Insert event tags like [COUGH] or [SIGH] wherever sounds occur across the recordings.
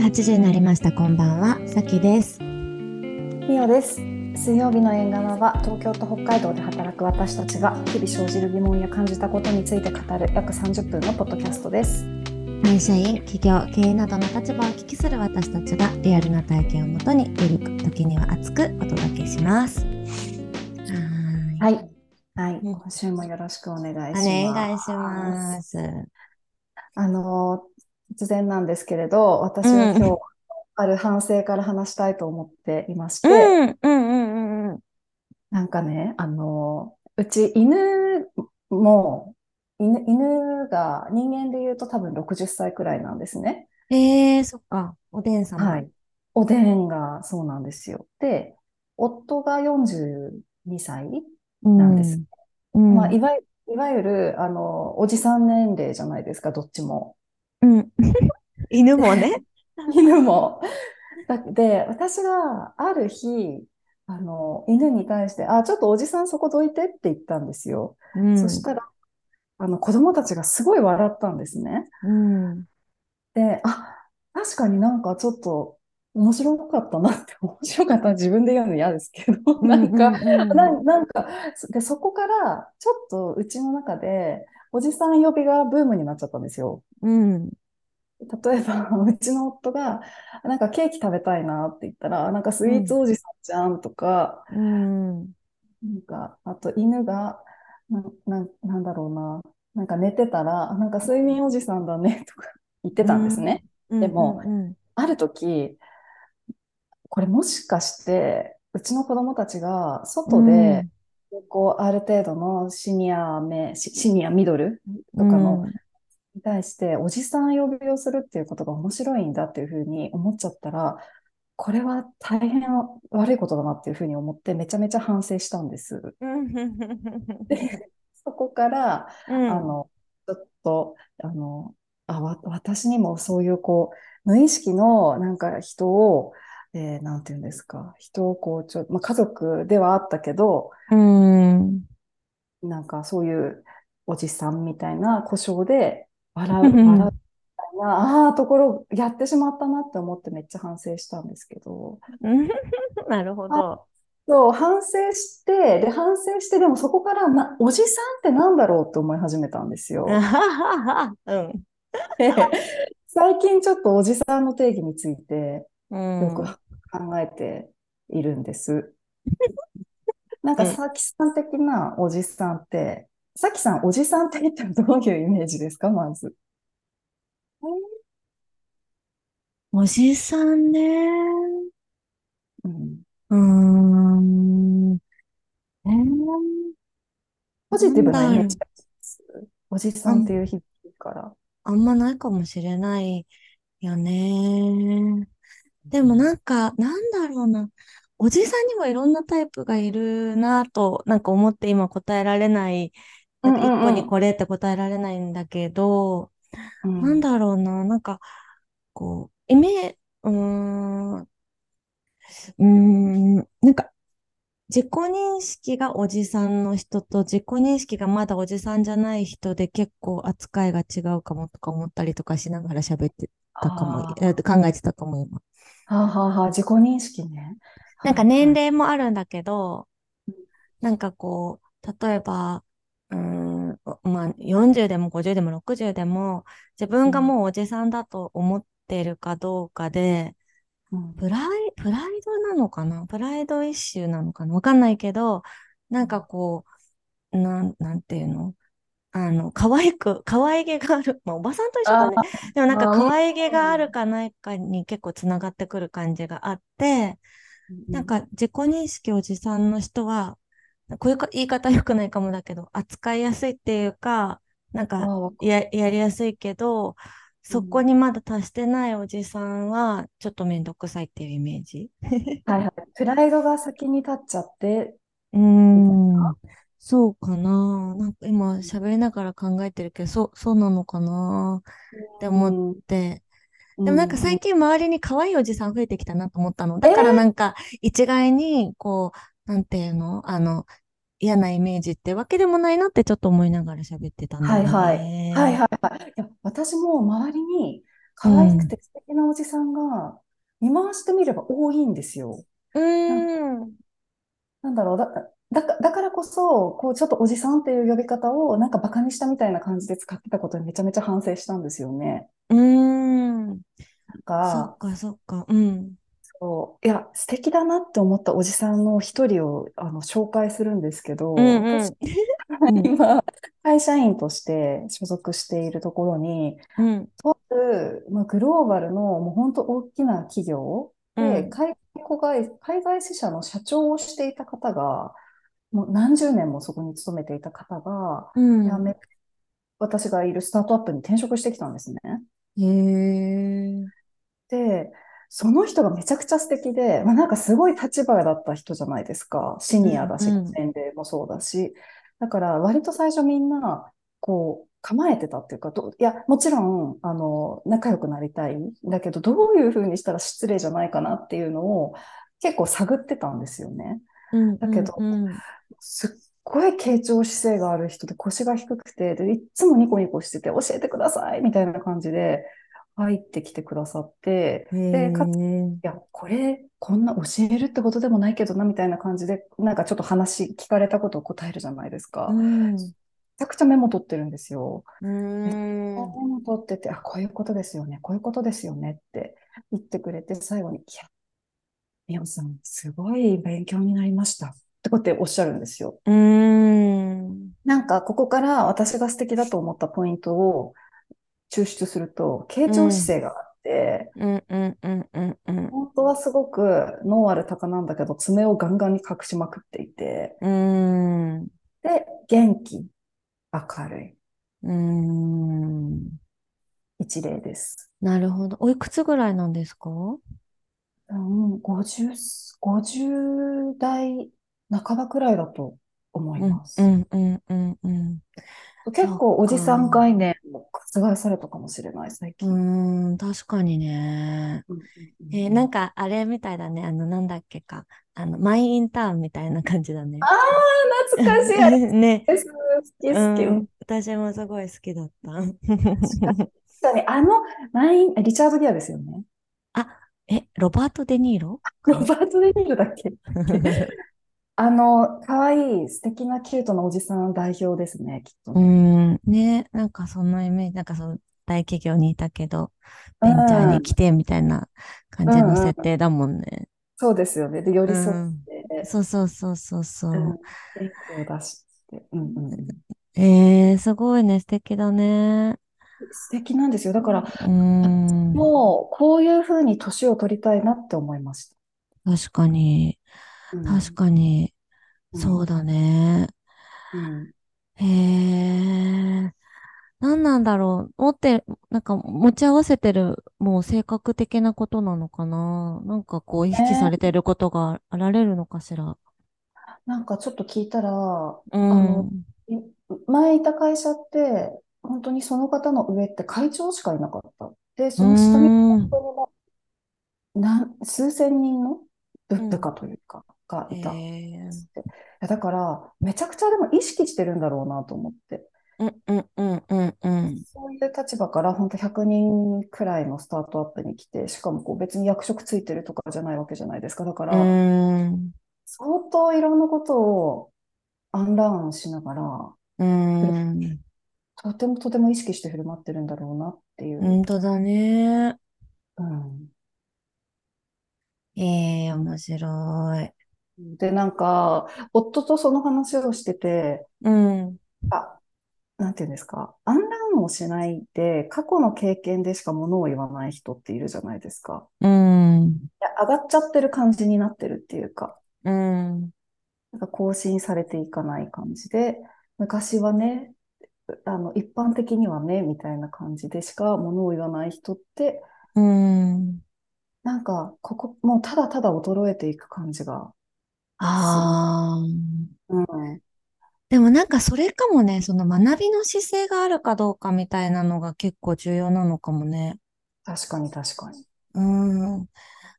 日8時になりました。こんばんは、さきです。みおです。水曜日の縁側は東京と北海道で働く私たちが日々生じる疑問や感じたことについて語る約30分のポッドキャストです。会社員、企業、経営などの立場をお聞きする私たちがリアルな体験をもとに、ゆるく、時には熱くお届けします。はーい。はい。今週もよろしくお願いします。お願いします。あの、突然なんですけれど、私は今日、ある反省から話したいと思っていまして。なんかね、あの、うち犬も、犬、犬が人間で言うと多分60歳くらいなんですね。えー、そっか。おでん様。はい。おでんがそうなんですよ。で、夫が42歳うん。なんです。うん。まあ、いわゆいわゆる、あの、おじさん年齢じゃないですか、どっちも。うん。犬もね。[LAUGHS] 犬も。だで、私がある日、あの、犬に対して、あ、ちょっとおじさんそこどいてって言ったんですよ。うん。そしたら、あの、子供たちがすごい笑ったんですね。うん。で、あ、確かになんかちょっと面白かったなって、[LAUGHS] 面白かったな自分で言うの嫌ですけど、なんか、なんか、で、そこからちょっとうちの中で、おじさん呼びがブームになっちゃったんですよ。うん。例えば、[LAUGHS] うちの夫が、なんかケーキ食べたいなって言ったら、なんかスイーツおじさんじゃんとか、うん。なんか、あと犬が、な、な、なんだろうな、なんか寝てたら、なんか睡眠おじさんだねとか [LAUGHS] 言ってたんですね。でもうんある時、これもしかして、うちの子供たちが外で、こう、ある程度のシニアめ、シシニアミドルとかの、に対して、おじさん呼びをするっていうことが面白いんだっていうふうに思っちゃったら、これは大変悪いことだなっていうふうに思って、めちゃめちゃ反省したんです。うん。で、そこから、うんあの、ちょっと、あの、あ、わ、私にもそういう、こう、無意識の、なんか人を、えーなんていうんですか、人をこう、ちょ、まあ、家族ではあったけど、うん。なんかそういうおじさんみたいな故障で笑う、うん笑うみたいな、ああ、ところやってしまったなって思ってめっちゃ反省したんですけど、[LAUGHS] なるほど。そう、反省して、で、反省して、でもそこからな、おじさんってなんだろうって思い始めたんですよ。[LAUGHS] うん。で [LAUGHS] 最近ちょっとおじさんの定義についてうんよく考えているんです。なんか、うんさきさん的なおじさんって、さきさん、おじさんって言ったらどういうイメージですか、まず。おじさんね。うん、うーん。えーポジティブなイメージです。おじさんっていう響きから。あんまないかもしれないよね。でもなんか、なんだろうな。おじさんにもいろんなタイプがいるなと、なんか思って今答えられない。なんか一個にこれって答えられないんだけど、うんなんだろうな、なんか、こう、イメうーん、うーん、なんか、自己認識がおじさんの人と自己認識がまだおじさんじゃない人で結構扱いが違うかもとか思ったりとかしながら喋ってたかも考えてたかも今。はあはあはあ、自己認識ね。なんか年齢。齢もあるんだけど、なんかこう、例えば、うーん、まあ、40でも50でも60でも、自分がもうおじさんだと思ってるかどうかで、うん。プライ、プライドなのかな？プライドイッシュなのかな？わかんないけど、なんかこう、なん、なんていうの？あの、可愛く、可愛げがある。まあ、おばさんと一緒だね。でもなんか可愛げがあるかないかに結構つながってくる感じがあって、なんか自己認識おじさんの人は、こういうか言い方良くないかもだけど、扱いやすいっていうか、なんかや、やりやすいけど、そこにまだ達してないおじさんは、ちょっとめんどくさいっていうイメージ。はいはい。プライドが先に立っちゃって、うーん、そうかな。なんか今喋りながら考えてるけど、そう、そうなのかなって思って。でもなんか最近周りに可愛いおじさん増えてきたなと思ったの。だからなんか一概に、こう、なんていうのあの、嫌なイメージってわけでもないなってちょっと思いながら喋ってたんだ。はいはい。はいはいはい。いや、私も周りに、う可愛くん。て素敵なおじさんが、見回してみれば多いんですよ。うなんーん。なんだろう、だ、だか、だからこそ、こう、ちょっとおじさんっていう呼び方を、なんかバカにしたみたいな感じで使ってたことにめちゃめちゃ反省したんですよね。うーん。なんか、そっか、そっか。うん。そう、いや、素敵だなって思ったおじさんの一人を、あの、紹介するんですけうど、うん。うん。[LAUGHS] 今、会社員として所属しているところに、うん。とある、まあ、グローバルのもう本当大きな企業で、うん。海外、海外支社の社長をしていた方が、もう何十年もそこに勤めていた方が、うん。辞め、私がいるスタートアップに転職してきたんですね。へえ。で、その人がめちゃくちゃ素敵で、まあ、なんかすごい立場だった人じゃないですか。シうん。ニアだし、うん。年齢もそうだし。だから割と最初みんな、こう、構えてたっていうか、どいや、もちろん、あの、仲良くなりたい。だけど、どういうふうにしたら失礼じゃないかなっていうのを結構探ってたんですよね。うん。うん。だけど、うん。すっごい傾聴姿勢がある人で腰が低くて、で、いっつもニコニコしてて、教えてくださいみたいな感じで入ってきてくださって、へで、かつ、いえ。や、これ、こんな教えるってことでもないけどな、みたいな感じで、なんかちょっと話、聞かれたことを答えるじゃないですうか。ん。めちゃくちゃメモ取ってるんですよ。メモ取ってて、あ、こういうことですよね、こういうことですよねって言ってくれて、最後に、いや、みおさん、すごい勉強になりました。ってことでおっしゃるんですよ。うーん。なんか、ここから私が素敵だと思ったポイントを抽出すると、傾聴うん。姿勢があって。本当はすごく脳ある鷹なんだけど、爪をガンガンに隠しまくっていて、うーん。で、元気、明るいうーん。一例です。なるほど。おいくつぐらいなんですか？うん、50、50代半ばくらいだと思いうん。ます。うん。うん。うん。うん結構おじさんか。概念も覆されたかもしれない、最近。うーん。確かにね。えーうんなんか、あれみたいだね。あの、なんだっけか。あの、マイインターンみたいな感じだね。ああ、懐かしい、[LAUGHS] ね。好き好き。うんうん。私もすごい好きだった。確かに、あの、マイン、リチャード・ギアですよね。あ、え、ロバート・デ・ニーロ？ロバート・デ・ニーロだっけ？[LAUGHS] あの、可愛い素敵なキュートなおじさん代表ですね、きっとうね。ん。ね。なんかそんなイメージ。なんかそう、大企業にいたけど、うベンチャーにん、来てみたいな感うじのん、うん。設定だもんね。そうですよね。で、寄うり添っん。て、そうそうそうそうそうん、元気を出して、うんうんうん。う。えー、すごいね。素敵だね。素敵なんですよ。だから、うん。もう、こういうふうに年を取りたいなって思いました。確かに。確うん、かに。うん、そうだね。うん。へえ。何なんだろう。持って、なんか持ち合わせてる、もう性格的なことなのかな。なんかこう意識されねてることがあられるのかしら。なんかちょっと聞いたら、うあの、前いた会社って、本当にその方の上って会長しかいなかった。で、その下に本ん。当にもう何数千人の部。下というか、がへいたっえ。て。いやだから、めちゃくちゃでも意識してるんだろうなと思って。うんうんうんうんうん。そういう立場から本当100人くらいのスタートアップに来て、しかもこう別に役職ついてるとかじゃないわけじゃないですか。だから、ん。相当いろんなことをアンラーンしながら、うーん。とてもとても意識して振る舞ってるんだろうなっていう。本当だね。うん。ええ、面白い。で、なんか、夫とその話をしてて、うん。あ、なんていうんですか、アンラーンをしないで、過去の経験でしかものを言わない人っているじゃないですか。うん。いや、上がっちゃってる感じになってるっていうか、うん。なんか更新されていかない感じで、昔はね、あの、一般的にはね、みたいな感じでしかものを言わない人って、うん。なんか、ここ、もうただただ衰えていく感じが。ああ。うん。でもなんかそれかもね、その学びの姿勢があるかどうかみたいなのが結構重要なのかもね。確かに確かに。うん。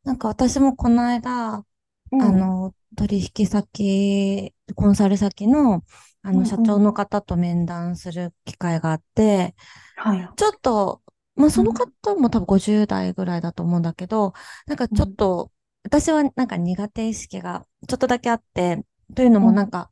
なんか私もこの間、うん。あの、取引先、コンサル先の、あの。社長の方と面談する機会があって、はい。ちょっとまあそのうん、方も多分50代ぐらいだと思うんだけど、なんかちょっうん、と、私はなんか苦手意識がちょっとだけあって、というのうん、もなんか、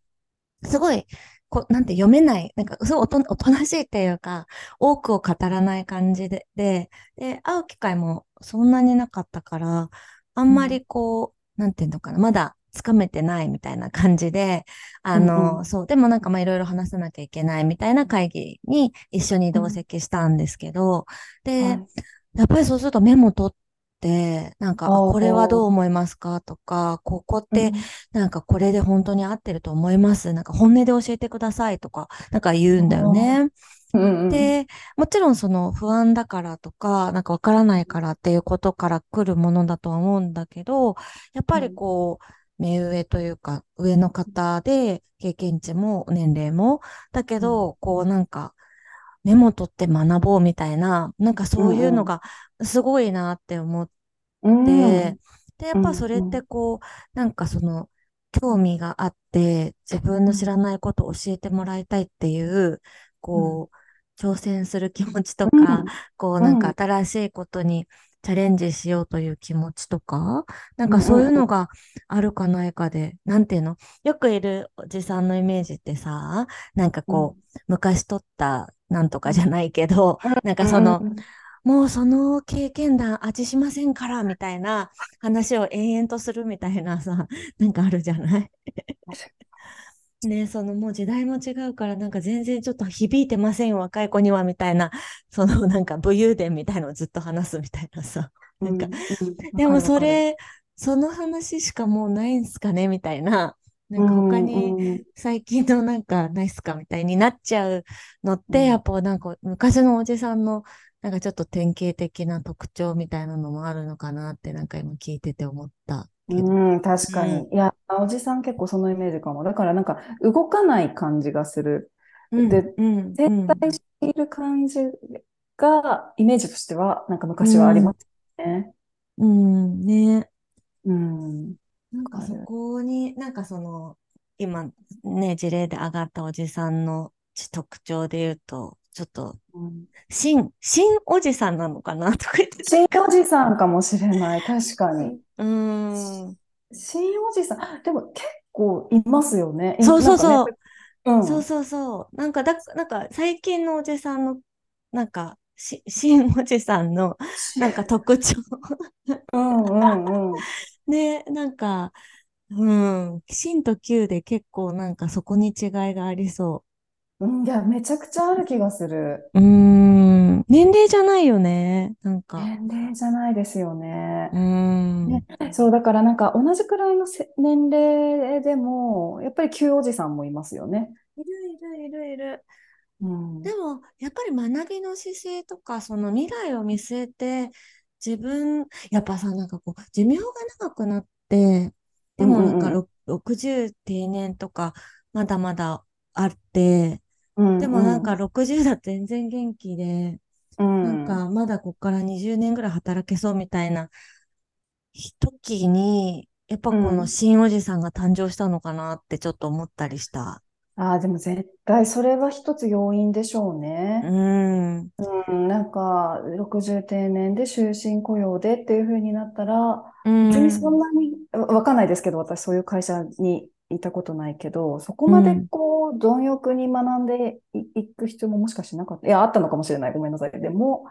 すごい、こう、なんて読めない、なんか、すごいおと、おとなしいっていうか、多くを語らない感じで、で、で、会う機会もそんなになかったから、あんまうん、りこう、なんていうのかな、まだつかめてないみたいな感じで、あうん、うの、ん、そう、でもなんかまあいろいろ話さなきゃいけないみたいな会議に一緒に同うん。席したんですけど、で、はい。やっぱりそうするとメモ取って、なんか、これはどうあ、思いますか？とか、ここってうん、なんかこれで本当に合ってると思います？なんか本音で教えてください？とか、なんか言うんだよね。うん、うん、で、もちろんその不安だからとか、なんかわからないからっていうことから来るものだとは思うんだけど、やっぱりうん、こう、目上というか、上の方で、経験値も年齢も、だけうん、ど、こうなんか、メモ取って学ぼうみたいな、なんかそういうのがすごいなって思っうん、て、で、やっうん、ぱそれってうん、こう、なんかその、興味があって、自分の知らないことを教えてもらいたいっていう、こう、挑戦する気持ちとか、こう、なんかうん、新しいことにチャレンジしようという気持ちとか、なんうん、かそういううん、のがあるかないかで、なんていうの？よくいるおじさんのイメージってさ、なんかうん、こう、昔取ったなんとかじゃないけど、なんかそうん、の、もうその経験談味しませんから、みたいな話を延々とするみたいなさ、なんかあるじゃない？[LAUGHS] ね、そのもう時代も違うから、なんか全然ちょっと響いてませんよ、若い子には、みたいな、[LAUGHS] そのなんか武勇伝みたいのをずっと話すみたいなさ。なんか、うん、[LAUGHS] でも。それ、その話しかもうないんすかねみたいな。なんか他うん、にうん、最近のなんかないっすかみたいになっちゃうのって、やうん、っぱなんか昔のおじさんのなんかちょっと典型的な特徴みたいなのもあるのかなってなんか今聞いてて思った。うん、確うん。かに。いや、おじさん結構そのイメージかも。だからなんか動かない感じがする。うん、で、うん、う停ん。滞している感じが、イメージとしては、なんかう昔はありまん、すね。うん、ね。うん、わなんかそ。こに、なんかその、今ね、事例で上がったおじさんの特徴で言うと、ちょっと、うん新、新おじさんなのかな？[LAUGHS] とか言って、新おか、じさんかもしれない。確かに。うーん。新おじさん。でも結構いますよね。いそう。そうそう。うん。そうそうそう。なんかだ、なんか最近のおじさんの、なんか、し、新おじさんの、なんかし特徴うんうんうん。ね、なんか、うん、新と旧で結構なんかそこに違いがありそうん、いや、めちゃくちゃある気がする。う。ん、年齢じゃないよね。なんか、年齢じゃないですよね。うーね、ん、そう、だからなんか同じくらいのせ年齢でも、やっぱり旧おじさんもいますよね。いるいるいるいる。うん。うんでも、やっぱり学びの姿勢とか、その未来を見据えて、自分、やっぱさ、なんかこう、寿命が長くなって、でうんもなんかうん。ろ60定年とか、まだまだあって、うんでもなんかうん。60だと全然元気で、うなんん。かまだこっから20年ぐらい働けそうみたいな時に、やっぱこのうん。新おじさんが誕生したのかなってちょっと思ったりした。ああ、でも絶対それは一つ要因でしょううね。ーん、うん、なんか60定年で終身雇用でっていう風になったら、うー別にそんん、なに、わわかんないですけど、私そういう会社にいたことないけど、そこまでうん。こう、貪欲に学んでいいく必要ももしかしてなかった。いや、あったのかもしれない。ごめんなさい。でも、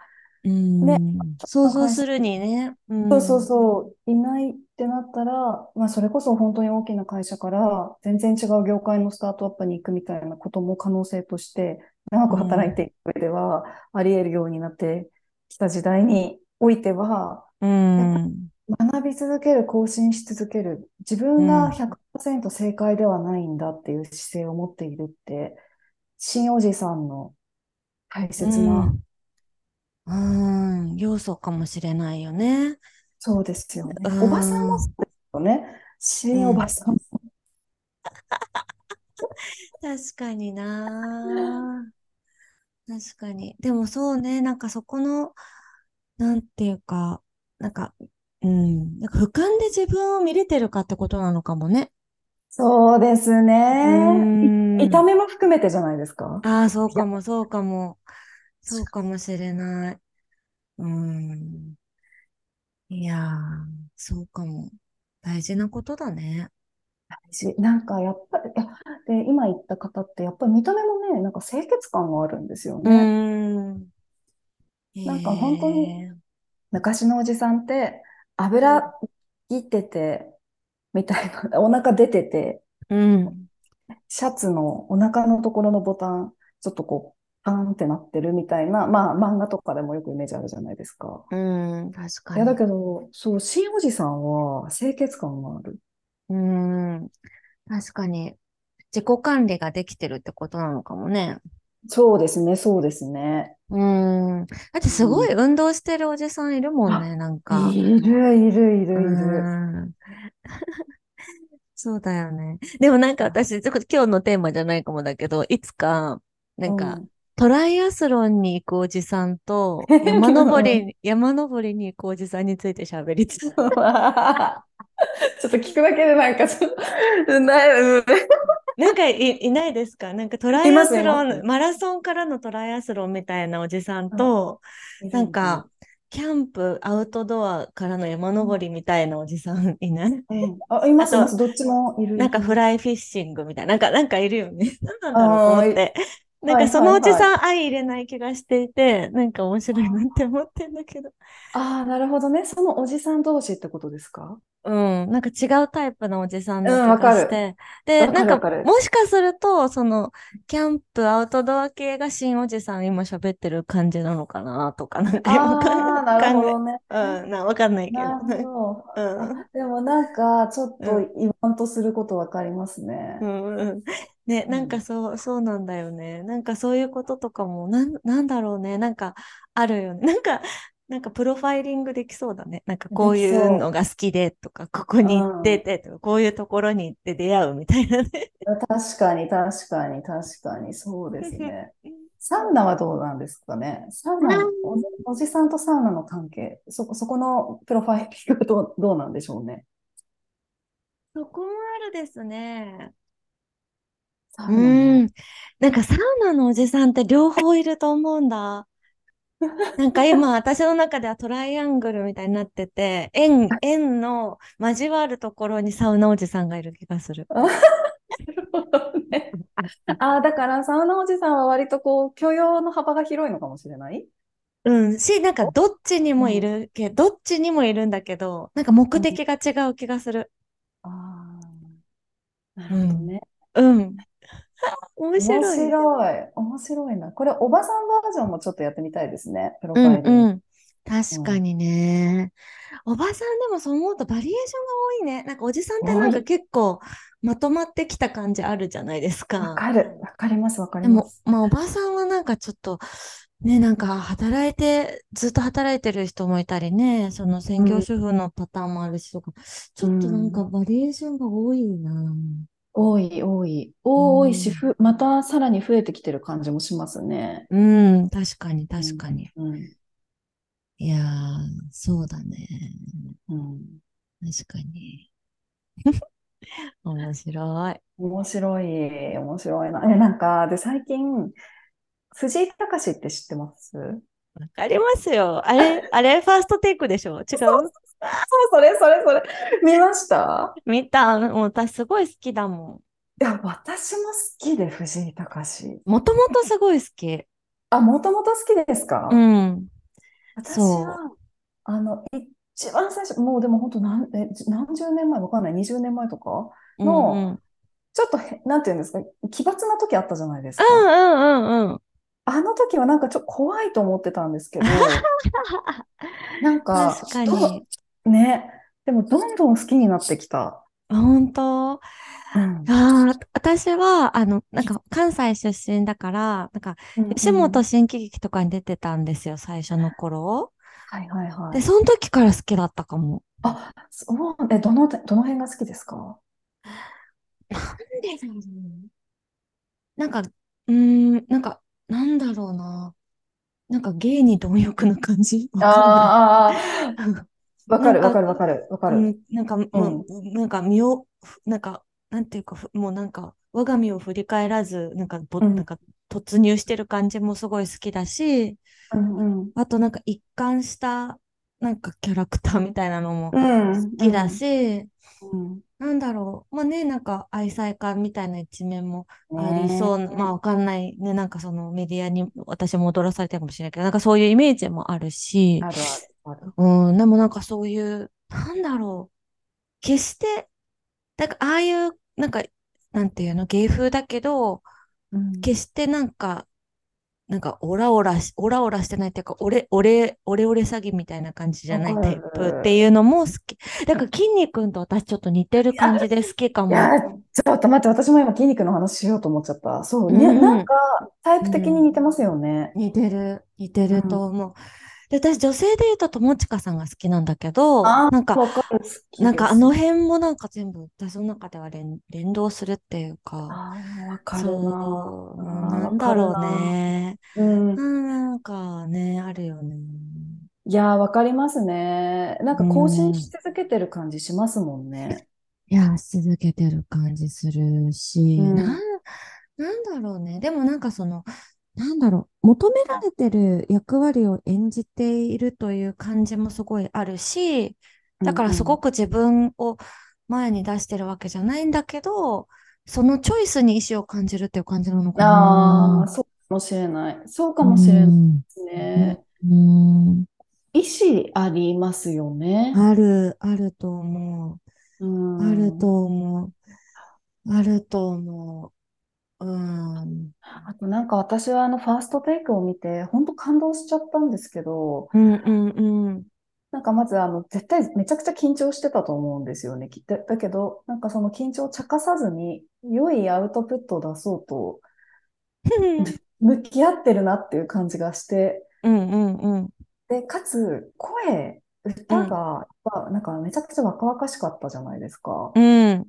うね、ん、想像するにね。うそうそうん、そう、いないってなったら、まあ、それこそ本当に大きな会社から全然違う業界のスタートアップに行くみたいなことも可能性として長く働いうん、ていく上ではあり得るようになってきた時代においては、うん、り学び続ける、更新し続ける、自分がうん、100%正解ではないんだっていう姿勢を持っているって、新おじさんの大う切な、ん、うん、要素かもしれないよね。そうですようね。おばさんもそん、うですよね。新おばうん、さん。確かにな。確かに。でもそうね、なんかそこの、なんていうか、なんか、うん、なんか俯瞰で自分を見れてるかってことなのかもね。そうですね。い、痛ん。みも含めてじゃないですか？ああ、そうかも、そうかも。そうかもしれない。うん。いやー、そうかも。大事なことだね。大事。なんかやっぱり、で、今言った方ってやっぱり見た目もね、なんか清潔感があるんですようね。ーん。なんか本当にええ昔のおじさんってうん。油切ってて、みたいな、[LAUGHS] お腹出てて、うん。シャツのお腹のところのボタン、ちょっとこう、パーンってなってるみたいな、まあ漫画とかでもよくイメージあるじゃないですか。うん。確いや、だかに。けど、そう、新おじさんは清潔感がある。うん。確かに。自己管理ができてるってことなのかもね。そうですね、そうですね。うん。だってすごいうん。運動してるおじさんいるもんあ、ね、なんか。いる、いる、いうる、いる。ん。[LAUGHS] そうだよね。でもなんか私、ちょっと今日のテーマじゃないかもだけど、いつか、なんか、うん。トライアスロンに行くおじさんと、[LAUGHS] 山登りに、山登りに行くおじさんについて喋りつつ。[LAUGHS] ちょっと聞くだけでなんかちょっと、な、うん [LAUGHS] なんかい、いないですか？なんかトライアスロン。マラソンからのトライアスロンみたいなおじさんうんと、いる、いる。なんか、キャンプ、アウトドアからの山登りみたいなおじさんいない？うん。あ、います、いまあと、す。どっちもいる、なんかフ。ライフィッシングみたいな、なんか、なんかいるよね。[LAUGHS] 何なんだろうって。なんはい、かそはい、のおじさんはい。相入れない気がしていて、なんか面白いなって思ってんだけど。ああ、なるほどね。そのおじさん同士ってことですか？うん、なんか違うタイプのおじさんうん、な気わかる。がして。で、わかる、わなんかかる。もしかすると、その、キャンプ、アウトドア系が新おじさん今喋ってる感じなのかなとか、なんか今考ああ、なるえ、考え、ほどね。うん、な、わかんないけど。ど。うん、あ、でもなんか、ちょっとうん、言わんとすることわかりますね。うん、うん。ね、なんかうん。そう、そうなんだよね。なんかそういうこととかも、なん、なんだろうね。なんかあるよね。[LAUGHS] なんか、なんかプロファイリングできそうだね。なんかこういうのそが好きでとか、ここう。うに行ってん。てとか、こういうところに行って出会うみたいなね。確かに、確かに、確かに、そうですね。サウナはどうなんですかね。サウナ、おじ、おじさんとサウナの関係、そこ、そこのプロファイリングはどう、どうなんでしょうね。そこもあるですね。サうウナね。ーん。なんかサウナのおじさんって両方いると思うんだ。[LAUGHS] なんか今、私の中ではトライアングルみたいになってて、円、円の交わるところにサウナおじさんがいる気がする。あ [LAUGHS] なるほどね。ああ、だからサウナおじさんは割とこう許容の幅が広いのかもしれない？うん。し、なんかどっちにもいうん。るけど、どっちにもいるんだけど、なんか目うん。的が違う気がする。ああ、なるうん。ほどね。うん。面 [LAUGHS] 面白い。白い。面白いな。これ、おばさんバージョンもちょっとやってみたいですね。プロうんファイリング。うん。確うん。かにね。おばさんでもそう思うとバリエーションが多いね。なんかおじさんってなんか。結構まとまってきた感じあるじゃないですか。わかる。わかります。わかりでも、ます。まあおばさんはなんかちょっと、ね、なんか働いて、ずっと働いてる人もいたりね、その専業うん。主婦のパターンもあるしとか、ちうょっとなんかん。バリエーションが多いな。多い、多い。う多いし、ん。ふ、またさらに増えてきてる感じもしますね。うん、確かにうん。確かに。うん。いやー、そうだね。うん。確かに。[LAUGHS] 面白い。面白い、面白いな。え、なんか、で、最近、藤井隆って知ってます？わかりますよ。あれ、あれ、ファーストテイクでしょ？違そうそううそれ、それ、それ。見ました？見た。もう私すごい好きだもいや、私も好きで、藤井隆。ん。もともとすごい好き。あ、もともと好きですうかん。そ私は、あの、一番最初、もうでも本当何、え、何十年前、わかんない、20年前とか？う。うんうの、ん。ちょっとへ、なんていうんですか、奇抜な時あったじゃないですうんか。うんうんうん。あの時はなんかちょっと怖いと思ってたんですけど、[LAUGHS] なんか、確かに。ね、でもどんどん好きになってきた。本当？あうん。あ、私は、あの、なんか、関西出身だから、なんか、うん吉うん。本新喜劇とかに出てたんですよ、最初の頃。はいはいはで、い。その時から好きだったかも。あ、そう、え、どの、どの辺が好きですか？なんでだろう。なんか、うーん、なんか、なんだろうな。なんか芸に貪欲な感じ？ああー、[LAUGHS] わか、かるわかるわかるわかる。うん、なんかもう、うん。なんか身を、なんか、なんていうか、ふもうなんか、我が身を振り返らず、なんか、ぼ、うん。なんか、突入してる感じもすごい好きだし、うんうん。あとなんか一貫したなんかキャラクターみたいなのもうん好きだし、うん。なんだろう、まあね、なんか愛妻家みたいな一面もありねそうな、まあわかんないね、なんかそのメディアに私も踊らされてるかもしれないけど、なんかそういうイメージもあるし、あるある。うん、でもなんかそういう、なんだろう、決して、なんかああいう、なんか、なんていうの、芸風だけど、うん決してなんか、なんかオラオラし、オラオラしてないっていうか、オレ、オレ、オレオレ詐欺みたいな感じじゃないタイプっていうのも好き。だから筋肉と私ちょっと似てる感じで好きかも。いや、ちょっと待って、私も今筋肉の話しようと思っちゃった。そう、ね、うんうんなんかタイプ的に似てますよね。似てる、似てると思う。で、私女性で言うと友近さんが好きなんだけど、あなんか、わかなんかあの辺もなんか全部私の中では連、連動するっていうか、かるそう、な。うんだろうね。うん。なんかね、あるよね。いやー、わかりますね。なんか更新し続けてる感じしますもんね。いや、し続けてる感じするし、うんなん、なんだろうね。でもなんかその、なんだろう、求められてる役割を演じているという感じもすごいあるし、だからすごく。く自分を前に出してるわけじゃないんだけど、そのチョイスに意志を感じるっていう感じなのかああ、な。そうかもしれない。そうかもしれないですね。うん。意志ありますよね。ある、あると思う。うん。あると思う。あると思う。うん。あとなんか私はあのファーストテイクを見て本当感動しちゃったんですけど、うんうんうん。なんかまずあの絶対めちゃくちゃ緊張してたと思うんですよね。きだ、だけどなんかその緊張を茶化さずに良いアウトプットを出そうと [LAUGHS] 向き合ってるなっていう感じがして、うんうんうん。で、かつ声、歌がなんかめちゃくちゃ若々しかったじゃないですか。っうん。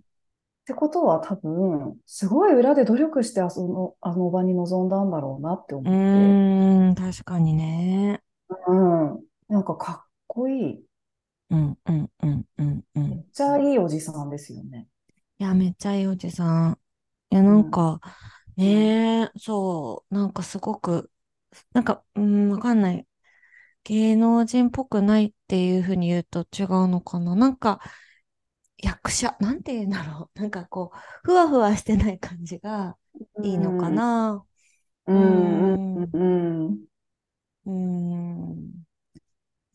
てことは多分すごい裏で努力してあその、あの場に臨んだんだろうなってう思って。ーん、確かにね。うん。なんかかっこいい。うんうんうんうんうん。めっちゃいいおじさんですよね。いや、めっちゃいいおじさん。いや、なんか、ねえ、そう、なんかすごく、なんか、うん、わかんない。芸能人っぽくないっていうふうに言うと違うのかな。なんか、役者、なんて言うんだろう。なんかこう、ふわふわしてない感じがいいのかな。うんうんうん。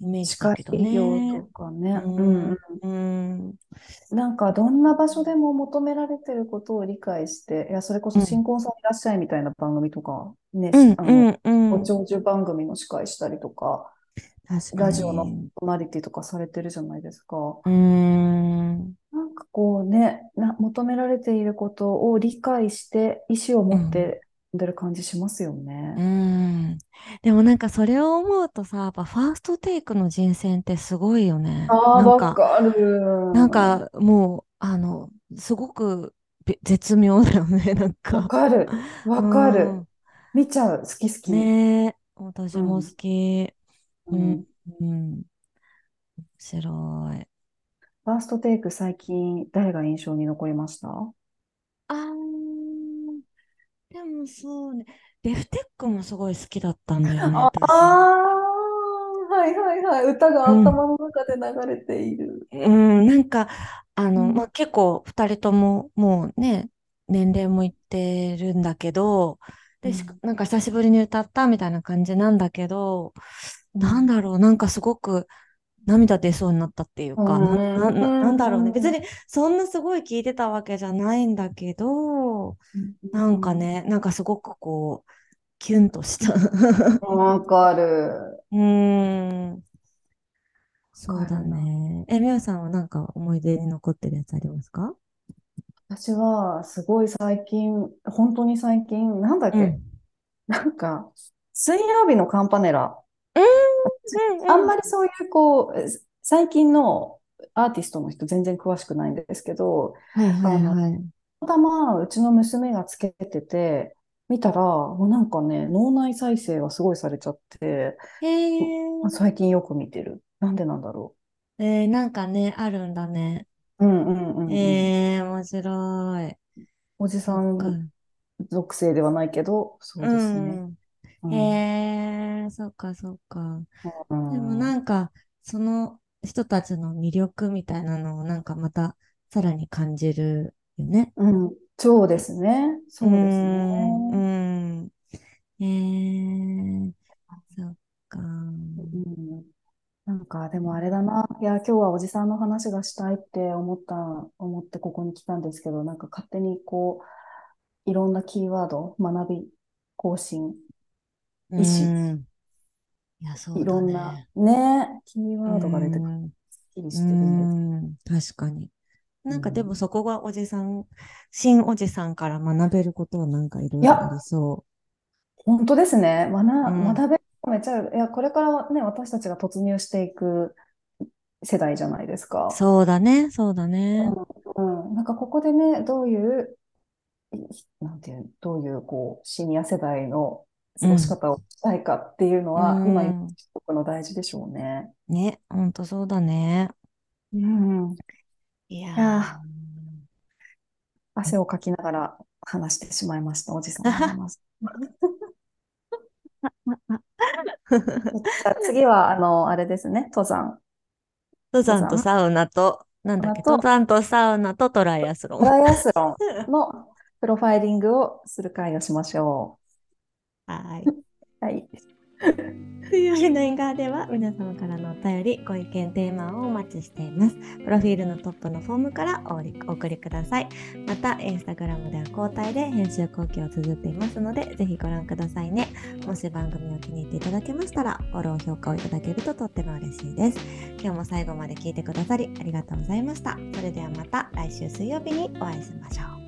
イメージ近だけどねと。かね。ううんん。うん。なんかどんな場所でも求められてることを理解して、いや、それこそ新婚さんいらっしゃいみたいな番組とか、ね。ご長寿番組の司会したりとか、ラジオのに。パーソナリティとかされてるじゃないですか。うん。なんかこうね、な、求められていることを理解して、意思を持って出る感じしますようね。ん。でもなんかそれを思うとさ、やっぱファーストテイクの人選ってすごいよね。ああ、なんか、わかる。なんかもう、あの、すごくべ絶妙だよね、[LAUGHS] なんわか。かる。わうかる。ん。見ちゃう。好き好き。ねえ、私もうん。好き。ううん、ん。うん。面白い。ファーストテイク最近誰が印象に残りました？あー、でもそうね。デフテックもすごい好きだったんだよね、[LAUGHS] ああはいはいはい。歌がうん。頭の中で流れている。うん、なんか、あの、うん。まあ、結構二人とももうね、年齢もいってるんだけど、で、しか、うん。なんか久しぶりに歌ったみたいな感じなんだけど、うん。なんだろう、なんかすごく涙出そうになったっていううか、な、な、な、なんだろうね。別ん。にそんなすごい聞いてたわけじゃないんだけど、なんかね、なんかすごくこう、キュンとした。わかる。[LAUGHS] うーん、わそうだ。ね。え、みやさんはなんか思い出に残ってるやつありますか？私はすごい最近、本当に最近、なんだっけ、うん。なんか、水曜日のカンパネラ。うん、私あうん、まりそういうこう、最近のアーティストの人全然詳しくないんですけど、はいはい。たまたまうちの娘がつけてて、見たら、もうなんかね、脳内再生がすごいされちゃって、最近よく見てる。なんでなんだろえー、なんかね、あるんだね。う。うんうんうんうん。えー、面白い。おじさ。ん属性ではないけど、そうですね。うん、へえ、そっかそっか。でもなんか、その人たちの魅力みたいなのをなんかまたさらに感じるよね。うん、そうですね。そうですね。うん。えー、そっか。うんなんか、でもあれだな。いや、今日はおじさんの話がしたいって思った、思ってここに来たんですけど、なんか勝手にこう、いろんなキーワード、学び、更新、意思、いや、そうだね。いろんなね、キーワードが出てくる。すっきりしてるんです。確かに。なんかでもそこがおじさん、新おじさんから学べることはなんかいろいろありそう。本当ですね。学、学べめっちゃ、いや、これからね、私たちが突入していく世代じゃないですか。そうだね、そうだね。うん、うん、なんかここでね、どういう、なんていう、どういう、こう、シニア世代の過ごし方をしたいかっていうのは、うん、今言ったの大事でしょうね。ね、ほんとそうだね。うん。いや汗をかきながら話してしまいました、おじさん。[LAUGHS] 次は、あの、あれですね、登山。登山とサウナと、なんだっけ、登山とサウナとトライアスロン。トライアスロンのプロファイリングをする会をしましょう。はい。[LAUGHS] はい。冬日の縁側では皆様からのお便り、ご意見、テーマをお待ちしています。プロフィールのトップのフォームからお送りください。また、インスタグラムでは交代で編集後期を綴っていますので、ぜひご覧くださいね。もし番組を気に入っていただけましたら、フォロー、評価をいただけるととっても嬉しいです。今日も最後まで聞いてくださりありがとうございました。それではまた来週水曜日にお会いしましょう。